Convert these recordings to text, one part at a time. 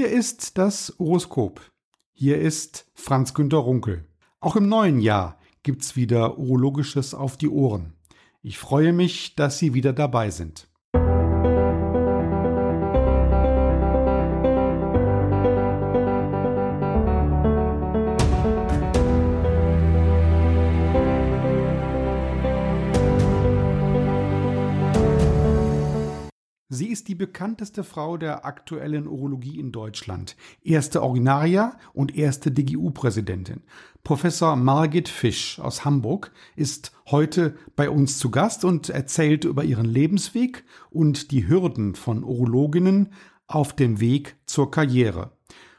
Hier ist das Horoskop. Hier ist Franz Günter Runkel. Auch im neuen Jahr gibt's wieder Urologisches auf die Ohren. Ich freue mich, dass Sie wieder dabei sind. Ist die bekannteste Frau der aktuellen Urologie in Deutschland, erste Ordinaria und erste DGU-Präsidentin. Professor Margit Fisch aus Hamburg ist heute bei uns zu Gast und erzählt über ihren Lebensweg und die Hürden von Urologinnen auf dem Weg zur Karriere.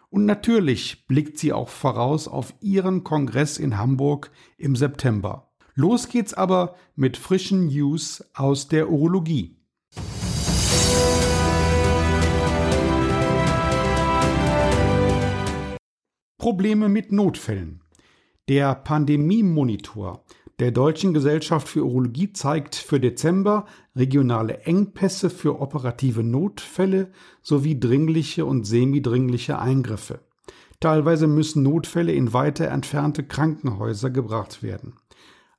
Und natürlich blickt sie auch voraus auf ihren Kongress in Hamburg im September. Los geht's aber mit frischen News aus der Urologie. Probleme mit Notfällen. Der Pandemie-Monitor der Deutschen Gesellschaft für Urologie zeigt für Dezember regionale Engpässe für operative Notfälle sowie dringliche und semidringliche Eingriffe. Teilweise müssen Notfälle in weiter entfernte Krankenhäuser gebracht werden.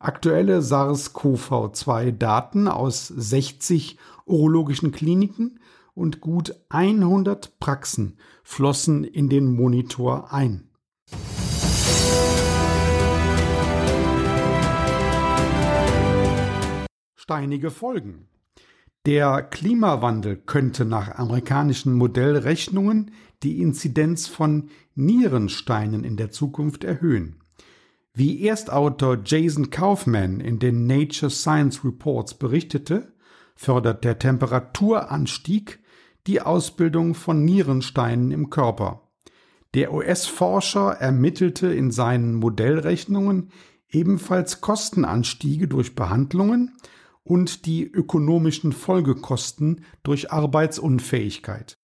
Aktuelle SARS-CoV-2-Daten aus 60 urologischen Kliniken und gut 100 Praxen flossen in den Monitor ein. Steinige Folgen. Der Klimawandel könnte nach amerikanischen Modellrechnungen die Inzidenz von Nierensteinen in der Zukunft erhöhen. Wie Erstautor Jason Kaufman in den Nature Science Reports berichtete, fördert der Temperaturanstieg die Ausbildung von Nierensteinen im Körper. Der US-Forscher ermittelte in seinen Modellrechnungen ebenfalls Kostenanstiege durch Behandlungen und die ökonomischen Folgekosten durch Arbeitsunfähigkeit.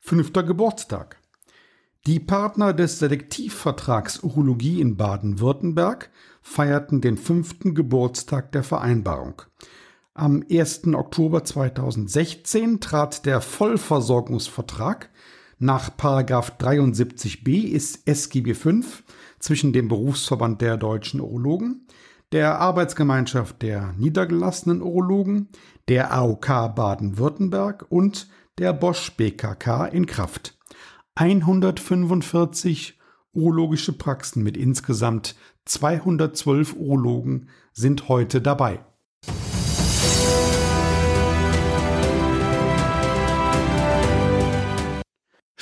Fünfter Geburtstag. Die Partner des Selektivvertrags Urologie in Baden-Württemberg feierten den fünften Geburtstag der Vereinbarung. Am 1. Oktober 2016 trat der Vollversorgungsvertrag nach 73b ist SGB V zwischen dem Berufsverband der deutschen Urologen, der Arbeitsgemeinschaft der niedergelassenen Urologen, der AOK Baden-Württemberg und der Bosch BKK in Kraft. 145 urologische Praxen mit insgesamt 212 Urologen sind heute dabei.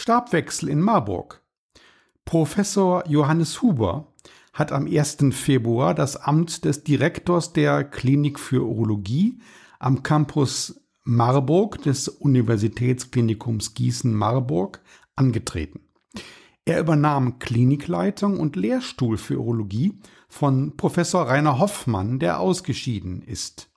Stabwechsel in Marburg. Professor Johannes Huber hat am 1. Februar das Amt des Direktors der Klinik für Urologie am Campus Marburg des Universitätsklinikums Gießen-Marburg angetreten. Er übernahm Klinikleitung und Lehrstuhl für Urologie von Professor Rainer Hoffmann, der ausgeschieden ist.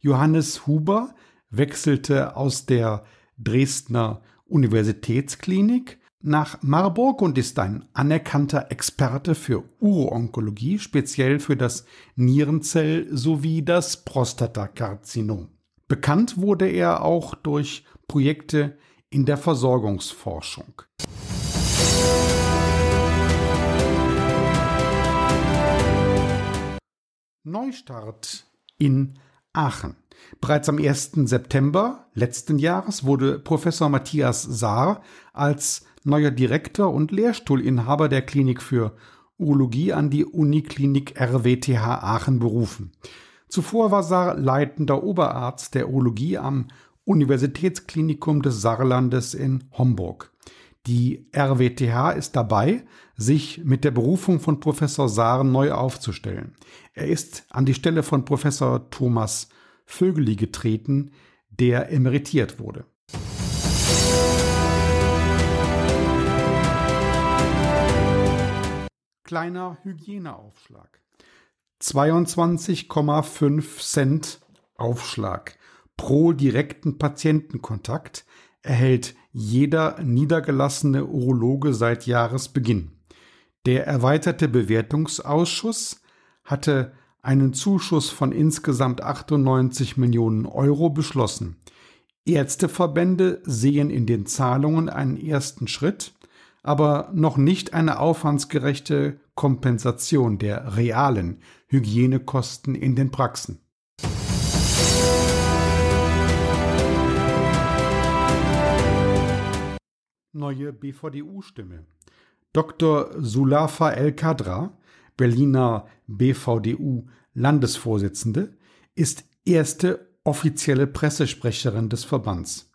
Johannes Huber wechselte aus der Dresdner Universitätsklinik nach Marburg und ist ein anerkannter Experte für Uroonkologie, speziell für das Nierenzell- sowie das Prostatakarzinom. Bekannt wurde er auch durch Projekte in der Versorgungsforschung. Neustart in Aachen. Bereits am 1. September letzten Jahres wurde Professor Matthias Saar als neuer Direktor und Lehrstuhlinhaber der Klinik für Urologie an die Uniklinik RWTH Aachen berufen. Zuvor war Saar leitender Oberarzt der Urologie am Universitätsklinikum des Saarlandes in Homburg. Die RWTH ist dabei, sich mit der Berufung von Professor Saar neu aufzustellen. Er ist an die Stelle von Professor Thomas Vögeli getreten, der emeritiert wurde. Kleiner Hygieneaufschlag. 22,5 Cent Aufschlag pro direkten Patientenkontakt erhält jeder niedergelassene Urologe seit Jahresbeginn. Der erweiterte Bewertungsausschuss hatte einen Zuschuss von insgesamt 98 Millionen Euro beschlossen. Ärzteverbände sehen in den Zahlungen einen ersten Schritt, aber noch nicht eine aufwandsgerechte Kompensation der realen Hygienekosten in den Praxen. Neue BVDU-Stimme. Dr. Sulafa El-Kadra, Berliner BVDU-Landesvorsitzende, ist erste offizielle Pressesprecherin des Verbands.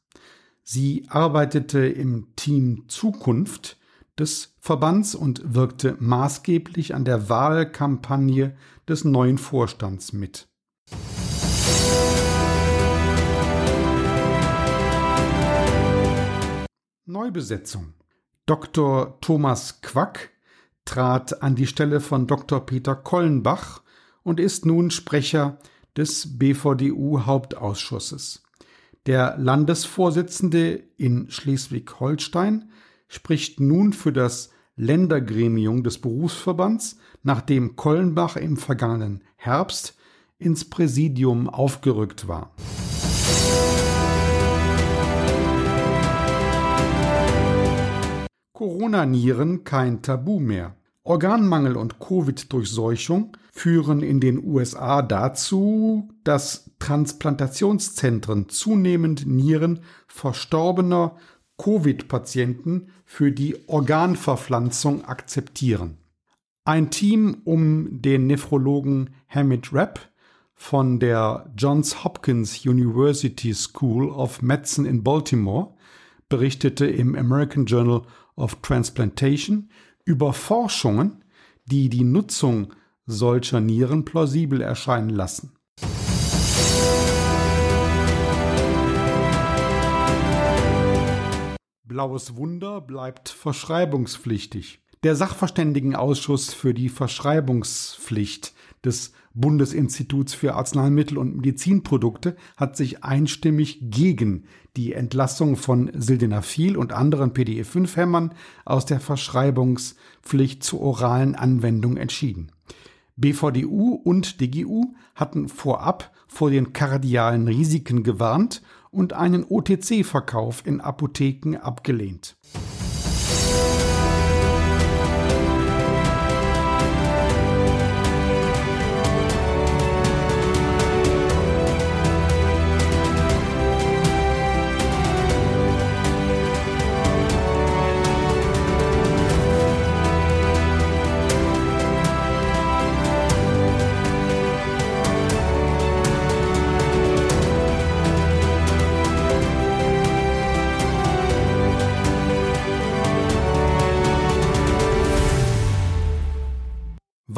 Sie arbeitete im Team Zukunft des Verbands und wirkte maßgeblich an der Wahlkampagne des neuen Vorstands mit. Neubesetzung. Dr. Thomas Quack trat an die Stelle von Dr. Peter Kollenbach und ist nun Sprecher des BVDU Hauptausschusses. Der Landesvorsitzende in Schleswig-Holstein spricht nun für das Ländergremium des Berufsverbands, nachdem Kollenbach im vergangenen Herbst ins Präsidium aufgerückt war. Corona-Nieren kein Tabu mehr. Organmangel und Covid-Durchseuchung führen in den USA dazu, dass Transplantationszentren zunehmend Nieren verstorbener Covid-Patienten für die Organverpflanzung akzeptieren. Ein Team um den Nephrologen Hamid Rapp von der Johns Hopkins University School of Medicine in Baltimore berichtete im American Journal of Transplantation über Forschungen, die die Nutzung solcher Nieren plausibel erscheinen lassen. Blaues Wunder bleibt verschreibungspflichtig. Der Sachverständigenausschuss für die Verschreibungspflicht des Bundesinstituts für Arzneimittel und Medizinprodukte hat sich einstimmig gegen die Entlassung von Sildenafil und anderen PDE5-Hämmern aus der Verschreibungspflicht zur oralen Anwendung entschieden. BVDU und DGU hatten vorab vor den kardialen Risiken gewarnt und einen OTC-Verkauf in Apotheken abgelehnt.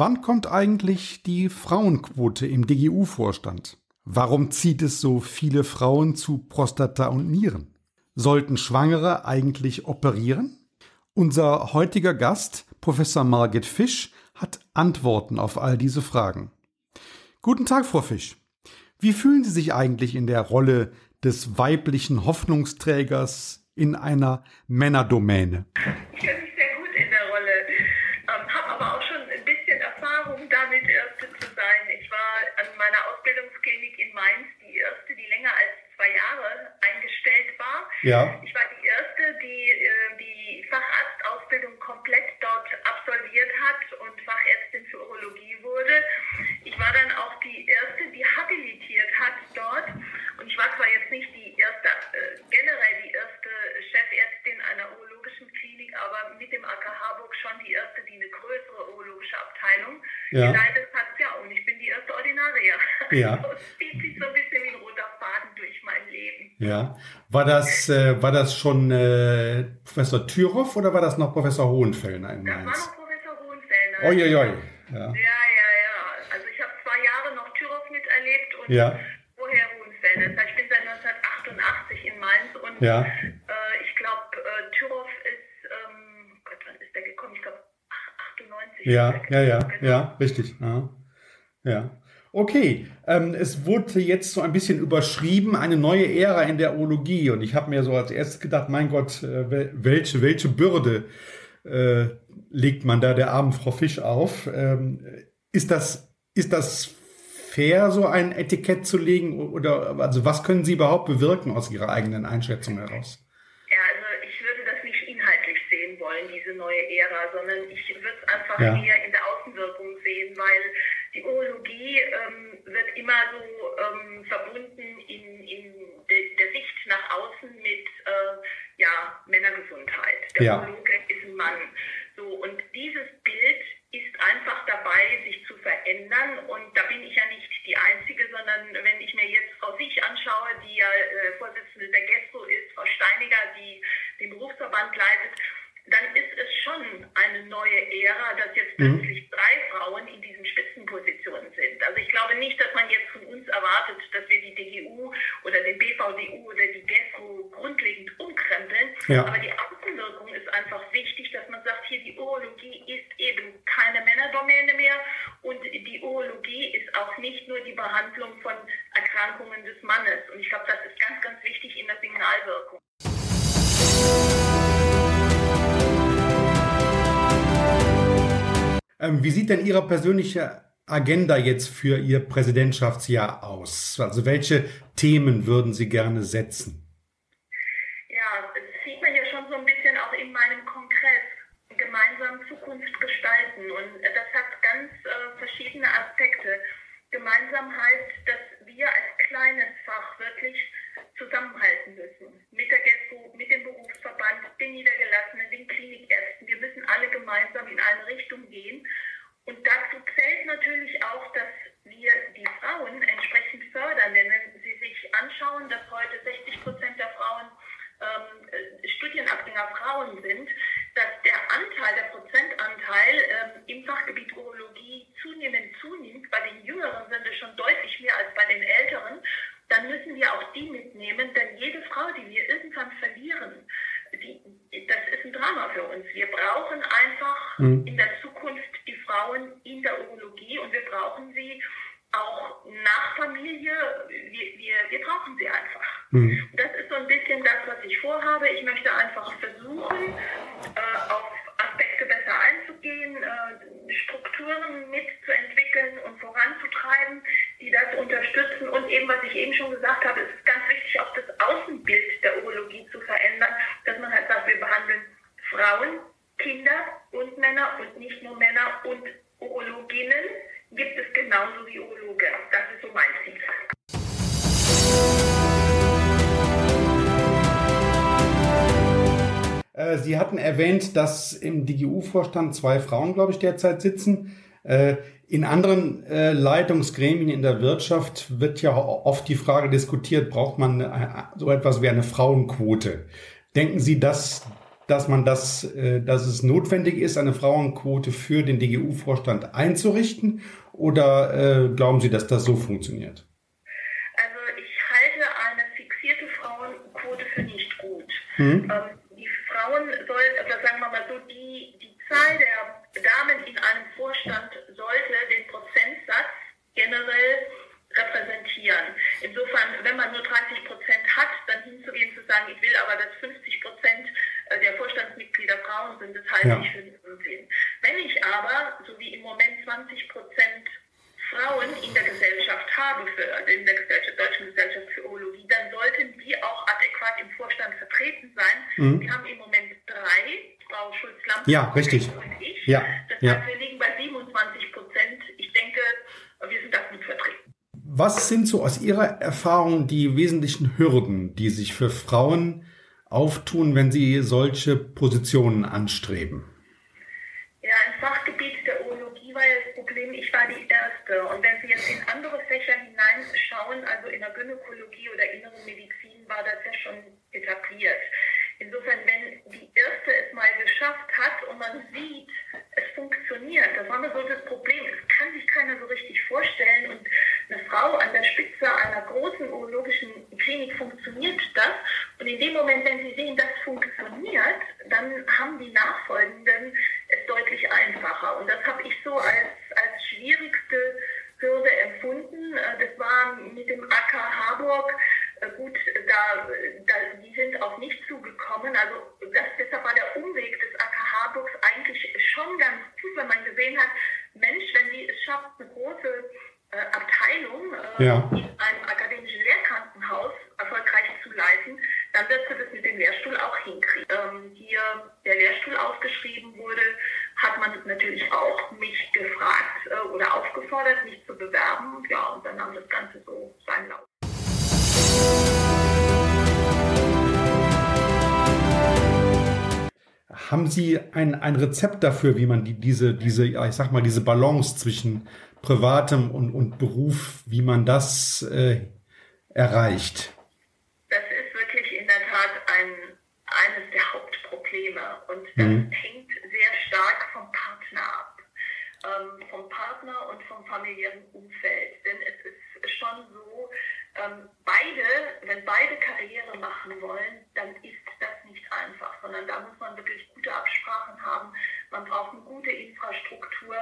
Wann kommt eigentlich die Frauenquote im DGU-Vorstand? Warum zieht es so viele Frauen zu Prostata und Nieren? Sollten Schwangere eigentlich operieren? Unser heutiger Gast, Professor Margit Fisch, hat Antworten auf all diese Fragen. Guten Tag, Frau Fisch. Wie fühlen Sie sich eigentlich in der Rolle des weiblichen Hoffnungsträgers in einer Männerdomäne? Ich Ja. Ich war die erste, die äh, die Facharztausbildung komplett dort absolviert hat und Fachärztin für Urologie wurde. Ich war dann auch die erste, die habilitiert hat dort. Und ich war zwar jetzt nicht die erste, äh, generell die erste Chefärztin einer urologischen Klinik, aber mit dem AK Harburg schon die erste, die eine größere urologische Abteilung ja. geleitet hat. Ja, und ich bin die erste Ordinaria. Ja. War das, äh, war das schon äh, Professor Thüroff oder war das noch Professor Hohenfellner in Mainz? Das war noch Professor Hohenfellner. Oi. Ja. ja, ja, ja. Also ich habe zwei Jahre noch Thüroff miterlebt und ja. vorher Hohenfellner. Das heißt, ich bin seit 1988 in Mainz und ja. äh, ich glaube, äh, Thüroff ist, ähm, Gott, wann ist der gekommen? Ich glaube, 98. Ja, ja, ja, genau. ja, richtig. Ja. ja. Okay, ähm, es wurde jetzt so ein bisschen überschrieben, eine neue Ära in der Urologie. Und ich habe mir so als erstes gedacht, mein Gott, äh, welche, welche Bürde äh, legt man da der armen Frau Fisch auf? Ähm, ist, das, ist das fair, so ein Etikett zu legen? Oder also was können Sie überhaupt bewirken aus Ihrer eigenen Einschätzung heraus? Ja, also ich würde das nicht inhaltlich sehen wollen, diese neue Ära, sondern ich würde es einfach ja. eher in der Außenwirkung sehen, weil die Urologie ähm, wird immer so ähm, verbunden in, in de, der Sicht nach außen mit äh, ja, Männergesundheit. Der ja. Urologe ist ein Mann. So, und dieses Bild ist einfach dabei, sich zu verändern. Und da bin ich ja nicht die Einzige, sondern wenn ich mir jetzt Frau Sich anschaue, die ja äh, Vorsitzende der GESTO ist, Frau Steiniger, die den Berufsverband leitet, dann ist es schon eine neue Ära, dass jetzt mhm. plötzlich drei Frauen in diesen Spitzenpositionen sind. Also ich glaube nicht, dass man jetzt von uns erwartet, dass wir die DGU oder den BVDU oder die GESTO grundlegend umkrempeln. Ja. Aber die Außenwirkung ist einfach wichtig, dass man sagt, hier die Urologie ist eben keine Männerdomäne mehr und die Urologie ist auch nicht nur die Behandlung von Erkrankungen des Mannes. Und ich glaube, das ist ganz, ganz wichtig in der Signalwirkung. Ähm, wie sieht denn Ihre persönliche Agenda jetzt für Ihr Präsidentschaftsjahr aus? Also welche Themen würden Sie gerne setzen? Ja, das sieht man ja schon so ein bisschen auch in meinem Kongress. Gemeinsam Zukunft gestalten. Und das hat ganz äh, verschiedene Aspekte. Gemeinsam heißt, dass wir als kleines Fach wirklich zusammenhalten müssen. Mit der GESCO, mit dem Berufsverband, den Niedergelassenen, den Klinikärzten. Wir müssen alle gemeinsam in eine Richtung gehen. Und dazu zählt natürlich auch, dass wir die Frauen entsprechend fördern. Denn wenn Sie sich anschauen, dass heute 60 Prozent der Frauen ähm, äh, Studienabgänger Frauen sind, dass der Anteil, der Prozentanteil ähm, im Fachgebiet Urologie zunehmend zunimmt. Bei den Jüngeren sind es schon deutlich mehr als bei den Älteren dann müssen wir auch die mitnehmen, denn jede Frau, die wir irgendwann verlieren, die, das ist ein Drama für uns. Wir brauchen einfach mhm. in der Zukunft die Frauen in der Urologie und wir brauchen sie auch nach Familie. Wir, wir, wir brauchen sie einfach. Mhm. Das ist so ein bisschen das, was ich vorhabe. Ich möchte einfach versuchen, äh, auf Aspekte besser einzugehen, äh, Strukturen mitzuentwickeln und voranzutreiben, die das unterstützen. Und eben, was ich eben schon gesagt habe, es ist ganz wichtig, auch das Außenbild der Urologie zu verändern, dass man halt sagt, wir behandeln Frauen, Kinder und Männer und nicht nur Männer und Urologinnen gibt es genauso wie Urologe. Das ist so mein Ziel. Äh, Sie hatten erwähnt, dass im DGU-Vorstand zwei Frauen, glaube ich, derzeit sitzen. Äh, in anderen äh, Leitungsgremien in der Wirtschaft wird ja oft die Frage diskutiert, braucht man so etwas wie eine Frauenquote? Denken Sie, dass, dass man das, dass es notwendig ist, eine Frauenquote für den DGU-Vorstand einzurichten? Oder glauben Sie, dass das so funktioniert? Also ich halte eine fixierte Frauenquote für nicht gut. Hm. Ähm, Frauen soll, oder sagen wir mal so, die, die Zahl der Damen in einem Vorstand sollte den Prozentsatz generell repräsentieren. Insofern, wenn man nur 30 Prozent hat, dann hinzugehen zu sagen, ich will aber, dass 50 Prozent äh, der Vorstandsmitglieder Frauen sind, das halte ja. ich für einen Unsinn. Wenn ich aber, so wie im Moment 20 Prozent Frauen in der Gesellschaft habe, für, in der Gesellschaft, Deutschen Gesellschaft für Urologie, dann sollten die auch adäquat im Vorstand vertreten sein. Mhm. Wir haben im Moment drei, Frau Schulz-Lampe ja, richtig. und ich. Ja, das heißt, ja. wir liegen bei 27 Prozent. Ich denke, wir sind da gut vertreten. Was sind so aus Ihrer Erfahrung die wesentlichen Hürden, die sich für Frauen auftun, wenn sie solche Positionen anstreben? Ja, im Fachgebiet der Urologie war ja das Problem, ich war die Erste. Und wenn Sie jetzt in andere Fächer hineinschauen, also in der Gynäkologie oder inneren Medizin, war das ja schon etabliert. Insofern, wenn die Erste es mal geschafft hat und man sieht, es funktioniert, das war mir so das Problem. Es kann sich keiner so richtig vorstellen. Und eine Frau an der Spitze einer großen urologischen Klinik funktioniert das. Und in dem Moment, wenn sie sehen, das funktioniert, dann haben die Nachfolgenden es deutlich einfacher. Und das habe ich so als, als schwierigste Hürde empfunden. Äh, das war mit dem AK Harburg äh, gut, da, da, die sind auf mich zugekommen. Also das, deshalb war der Umweg des AK Harburgs eigentlich schon ganz gut, wenn man gesehen hat, Mensch, wenn die es schafft, ja. Haben Sie ein, ein Rezept dafür, wie man die, diese, diese, ich sag mal, diese Balance zwischen privatem und, und Beruf, wie man das äh, erreicht? Das ist wirklich in der Tat ein, eines der Hauptprobleme und das mhm. hängt sehr stark vom Partner ab, ähm, vom Partner und vom familiären Umfeld. Denn es ist schon so, ähm, beide, wenn beide Karriere machen wollen, dann ist einfach, sondern da muss man wirklich gute Absprachen haben. Man braucht eine gute Infrastruktur.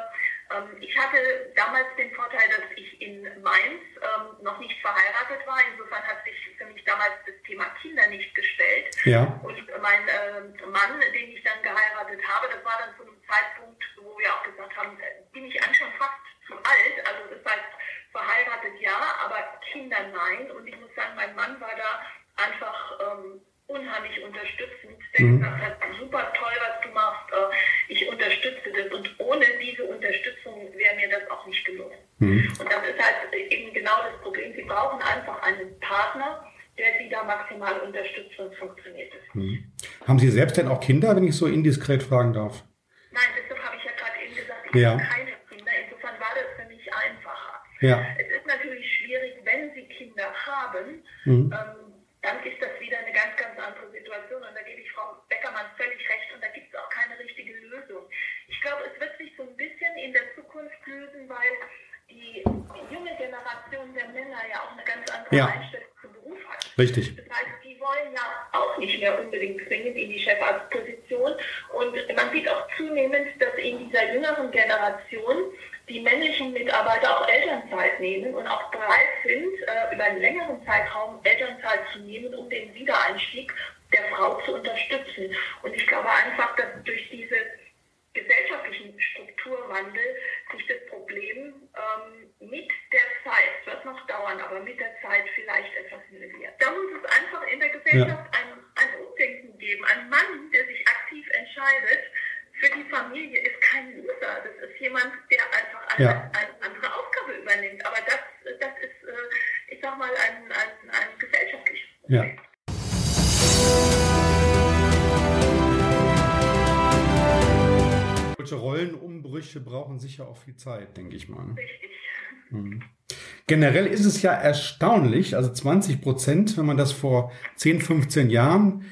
Ähm, ich hatte damals den Vorteil, dass ich in Mainz ähm, noch nicht verheiratet war. Insofern hat sich für mich damals das Thema Kinder nicht gestellt. Ja. Und mein äh, Mann, den ich dann geheiratet habe, das war dann zu einem Zeitpunkt, wo wir auch gesagt haben, äh, bin ich eigentlich schon fast zu alt. Also das heißt, verheiratet ja, aber Kinder nein. Und ich muss sagen, mein Mann war da einfach ähm, unheimlich unterstützend. Der mhm. gesagt hat, super toll, was du machst, äh, ich unterstütze das. Und ohne diese Unterstützung wäre mir das auch nicht gelungen. Mhm. Und das ist halt eben genau das Problem. Sie brauchen einfach einen Partner, der sie da maximal unterstützt, sonst funktioniert es nicht. Mhm. Haben Sie selbst denn auch Kinder, wenn ich so indiskret fragen darf? Nein, deshalb habe ich ja gerade eben gesagt, ich ja. habe keine Kinder. Insofern war das für mich einfacher. Ja. Es ist natürlich schwierig, wenn Sie Kinder haben, mhm. ähm, dann ist das wieder eine ganz, ganz andere Situation. Und da gebe ich Frau Beckermann völlig recht. Und da gibt es auch keine richtige Lösung. Ich glaube, es wird sich so ein bisschen in der Zukunft lösen, weil die, junge Generation der Männer ja auch eine ganz andere ja. Einstellung zum Beruf hat. Richtig. Das heißt, die wollen ja auch nicht mehr unbedingt zwingend in die Chefarztposition. Und man sieht auch zunehmend, dass in dieser jüngeren Generation die männlichen Mitarbeiter auch Elternzeit nehmen und auch bereit sind, äh, über einen längeren Zeitraum Elternzeit zu nehmen, um den Wiedereinstieg der Frau zu unterstützen. Und ich glaube einfach, dass durch diese gesellschaftlichen Strukturwandel sich das Problem ähm, mit der Zeit, es wird noch dauern, aber mit der Zeit vielleicht etwas nivelliert. Da muss es einfach in der Gesellschaft ja. ein, ein Umdenken geben. Ein Mann, der sich aktiv entscheidet, für die Familie ist kein Loser. Das ist jemand, der einfach eine, ja. eine andere Aufgabe übernimmt. Aber das, das ist, äh, ich sag mal, ein, ein, ein gesellschaftliches Problem. Ja. Solche Rollenumbrüche brauchen sicher auch viel Zeit, denke ich mal. Richtig. Mhm. Generell ist es ja erstaunlich, also 20 Prozent, wenn man das vor 10, 15 Jahren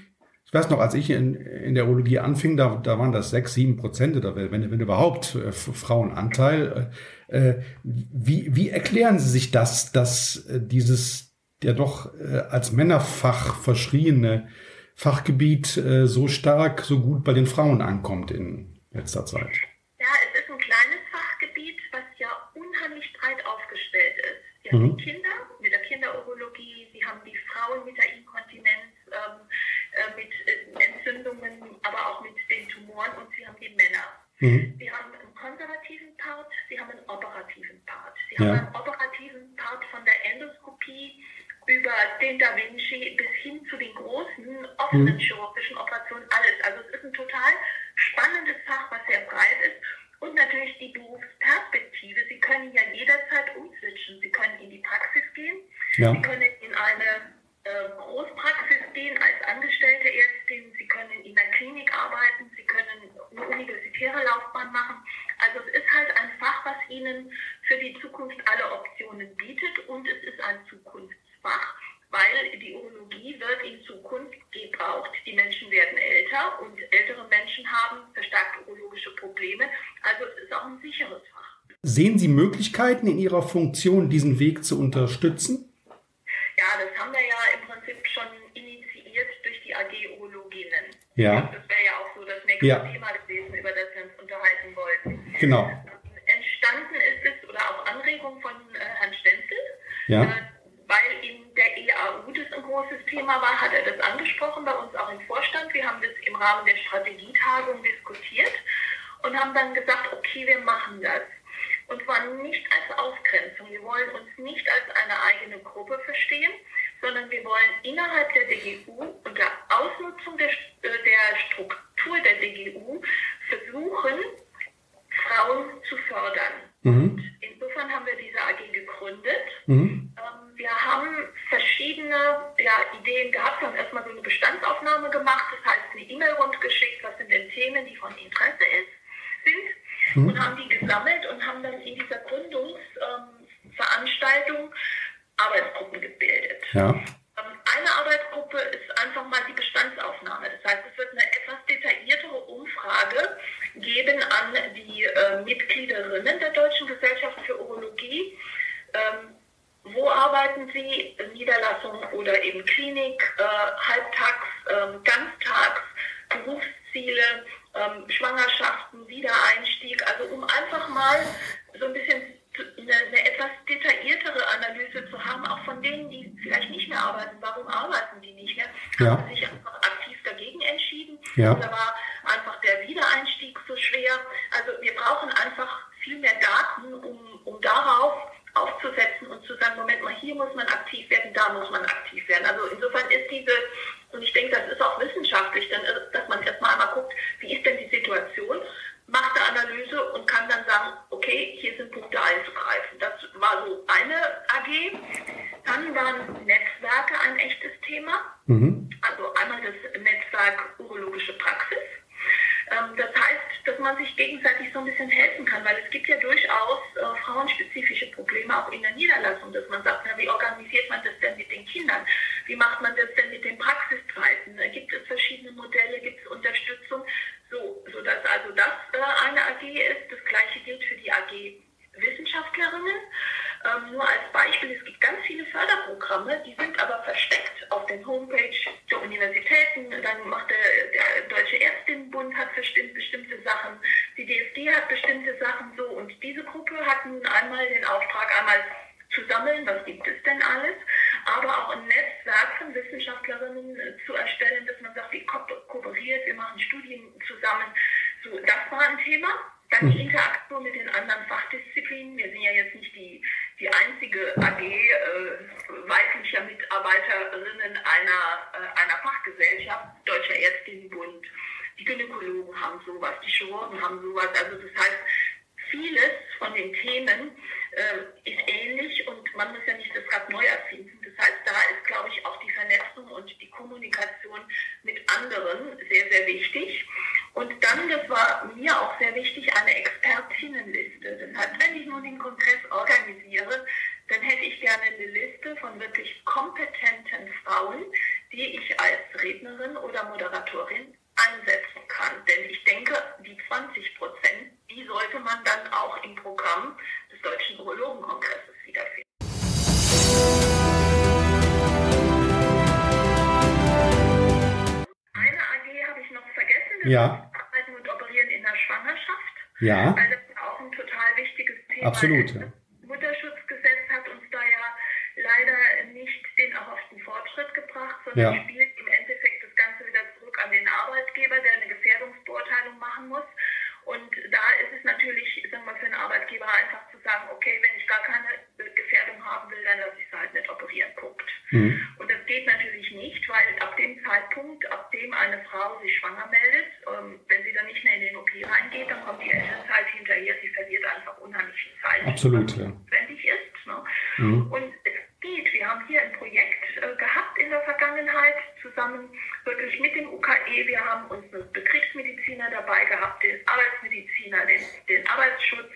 ich weiß noch, als ich in, in der Urologie anfing, da, da waren das sechs, sieben Prozent oder wenn, wenn überhaupt äh, Frauenanteil. Äh, äh, wie, wie erklären Sie sich das, dass äh, dieses ja doch äh, als Männerfach verschriene Fachgebiet äh, so stark, so gut bei den Frauen ankommt in letzter Zeit? Ja, es ist ein kleines Fachgebiet, was ja unheimlich breit aufgestellt ist. Sie haben mhm. die Kinder mit der Kinderurologie, Sie haben die Frauen mit der Inkontinenz. Ähm, äh, mit äh, Entzündungen, aber auch mit den Tumoren und sie haben die Männer. Mhm. Sie haben einen konservativen Part, sie haben einen operativen Part. Sie ja. haben einen operativen Part von der Endoskopie über den Da Vinci bis hin zu den großen offenen mhm. chirurgischen Operationen, alles. Also es ist ein total spannendes Fach, was sehr breit ist. Und natürlich die Berufsperspektive. Sie können ja jederzeit umswitchen. Sie können in die Praxis gehen. Ja. Sie können in eine äh, Großpraxis gehen als angestellte Ärztin, Sie können in der Klinik arbeiten, Sie können eine universitäre Laufbahn machen. Also es ist halt ein Fach, was Ihnen für die Zukunft alle Optionen bietet und es ist ein Zukunftsfach, weil die Urologie wird in Zukunft gebraucht. Die Menschen werden älter und ältere Menschen haben verstärkte urologische Probleme. Also es ist auch ein sicheres Fach. Sehen Sie Möglichkeiten in Ihrer Funktion, diesen Weg zu unterstützen? Ja, das haben wir ja im Prinzip schon initiiert durch die AG Urologinnen. Ja. Das wäre ja auch so das nächste ja. Thema gewesen, über das wir uns unterhalten wollten. Genau. Entstanden ist es, oder auch Anregung von äh, Herrn Stenzel, ja. äh, Thema war, hat er das angesprochen, bei uns auch im Vorstand. Wir haben das im Rahmen der Strategietagung diskutiert und haben dann gesagt, okay, wir machen das. Und zwar nicht als Ausgrenzung. Wir wollen uns nicht als eine eigene Gruppe verstehen, sondern wir wollen innerhalb der DGU unter Ausnutzung der, äh, der Struktur der DGU versuchen, Frauen zu fördern. Mhm. Insofern haben wir diese AG gegründet. Mhm. Ja, Ideen gehabt. Wir haben erstmal so eine Bestandsaufnahme gemacht, das heißt eine E-Mail rundgeschickt, was sind denn Themen, die von Interesse ist, sind, mhm. und haben die gesammelt und haben dann in dieser Gründungsveranstaltung ähm, Arbeitsgruppen gebildet. Ja. Ähm, eine Arbeitsgruppe ist einfach mal die Bestandsaufnahme. Das heißt, es wird eine etwas detailliertere Umfrage geben an die äh, Mitgliederinnen der Deutschen Gesellschaft für Urologie. Wo arbeiten Sie? Niederlassung oder eben Klinik, äh, halbtags, äh, ganztags, Berufsziele, ähm, Schwangerschaften, Wiedereinstieg. Also um einfach mal so ein bisschen eine, eine, etwas detailliertere Analyse zu haben, auch von denen, die vielleicht nicht mehr arbeiten. Warum arbeiten die nicht mehr? Ja. Haben sich einfach aktiv dagegen entschieden? Ja. Oder war einfach der Wiedereinstieg so schwer? Also wir brauchen einfach viel mehr Daten, um, um darauf aufzusetzen und zu sagen, Moment mal, hier muss man aktiv werden, da muss man aktiv werden. Also insofern ist diese, und ich denke, das ist auch wissenschaftlich, dann, dass man erstmal einmal guckt, wie ist denn die Situation, macht eine Analyse und kann dann sagen, okay, hier sind Punkte einzugreifen. Das war so eine AG. Dann waren Netzwerke ein echtes Thema. Mhm. Also einmal das Netzwerk Urologische Praxis. Ähm, das heißt, dass man sich gegenseitig so ein bisschen helfen kann, weil es gibt ja durchaus äh, frauenspezifische Probleme auch in der Niederlassung, dass man sagt, na, wie organisiert man das denn mit den Kindern? Wie macht man das denn mit den Praxiszeiten? Gibt es verschiedene Modelle? Gibt es Unterstützung? So, sodass also das äh, eine AG ist. Das gleiche gilt für die AG Wissenschaftlerinnen. Ähm, nur als Beispiel, es gibt ganz viele Förderprogramme, die sind aber versteckt auf den Homepage der Universitäten. Dann macht der, der Deutsche Ärztinnenbund hat bestimmt, bestimmte Sachen, die DSD hat bestimmte Sachen so. Und diese Gruppe hat nun einmal den Auftrag, einmal zu sammeln, was gibt es denn alles, aber auch ein Netzwerk von Wissenschaftlerinnen äh, zu erstellen, dass man sagt, wie ko kooperiert, wir machen Studien zusammen. So, das war ein Thema. Dann die hm. Interaktion mit den anderen Fachdisziplinen. Wir sind ja jetzt nicht die, die einzige AG äh, weiblicher Mitarbeiterinnen einer, äh, einer Fachgesellschaft, Deutscher Ärztinnenbund. Die Gynäkologen haben sowas, die Chirurgen haben sowas. Also das heißt, vieles von den Themen äh, ist ähnlich und man muss ja nicht das Rad neu erfinden. Das heißt, da ist, glaube ich, auch die Vernetzung und die Kommunikation mit anderen sehr, sehr wichtig. Und dann, das war mir auch sehr wichtig, eine Expertinnenliste. Das heißt, wenn ich nun den Kongress organisiere, dann hätte ich gerne eine Liste von wirklich kompetenten Frauen, die ich als Rednerin oder Moderatorin ja. Arbeiten und Operieren in der Schwangerschaft. Ja. Weil das auch ein total wichtiges Thema Absolut. ist. Das Mutterschutzgesetz hat uns da ja leider nicht den erhofften Fortschritt gebracht, sondern ja. spielt im Endeffekt das Ganze wieder zurück an den Arbeitgeber, der eine Gefährdungsbeurteilung machen muss. Und da ist es natürlich, sagen wir, für einen Arbeitgeber einfach zu sagen, okay, wenn ich gar keine Gefährdung haben will, dann lasse ich es halt nicht operieren, Punkt. Mhm. Und das geht natürlich nicht, weil ab dem Zeitpunkt, ab dem eine Frau sich schwanger meldet, ähm, wenn sie dann nicht mehr in den OP reingeht, dann kommt die Elternzeit hinterher, sie verliert einfach unheimlich viel Zeit. Absolut, ja. Notwendig ist. Ne? Mhm. Und es geht. Wir haben hier ein Projekt äh, gehabt in der Vergangenheit, zusammen wirklich mit dem UKE. Wir haben unsere Betriebsmediziner dabei gehabt, den Arbeitsmediziner, den, den Arbeitsschutz.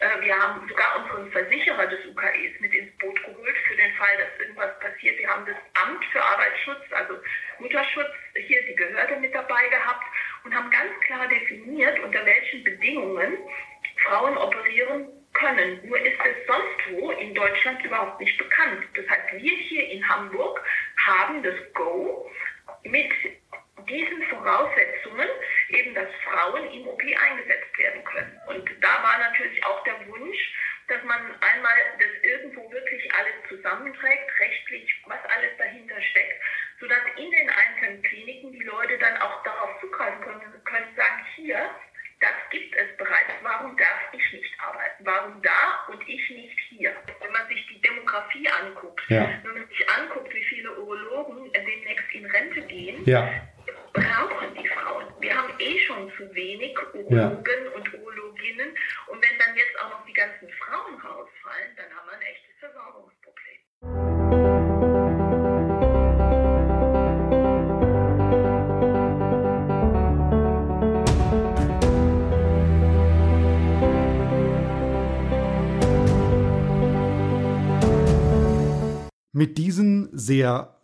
Äh, wir haben sogar unseren Versicherer des UKEs mit ins Boot geholt für den Fall, dass irgendwas passiert. Wir haben das Amt für Arbeitsschutz, also Mutterschutz, hier die Behörde mit dabei gehabt und haben ganz klar definiert, unter welchen Bedingungen Frauen operieren können. Nur ist es sonst wo in Deutschland überhaupt nicht bekannt. Das heißt, wir hier in Hamburg haben das Go mit diesen Voraussetzungen, eben dass Frauen im OP eingesetzt werden können. Und da war natürlich auch der Wunsch, dass man einmal das irgendwo wirklich alles zusammenträgt, rechtlich, was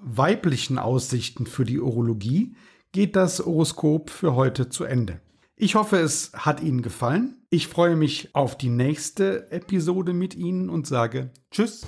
weiblichen Aussichten für die Urologie geht das Horoskop für heute zu Ende. Ich hoffe, es hat Ihnen gefallen. Ich freue mich auf die nächste Episode mit Ihnen und sage Tschüss.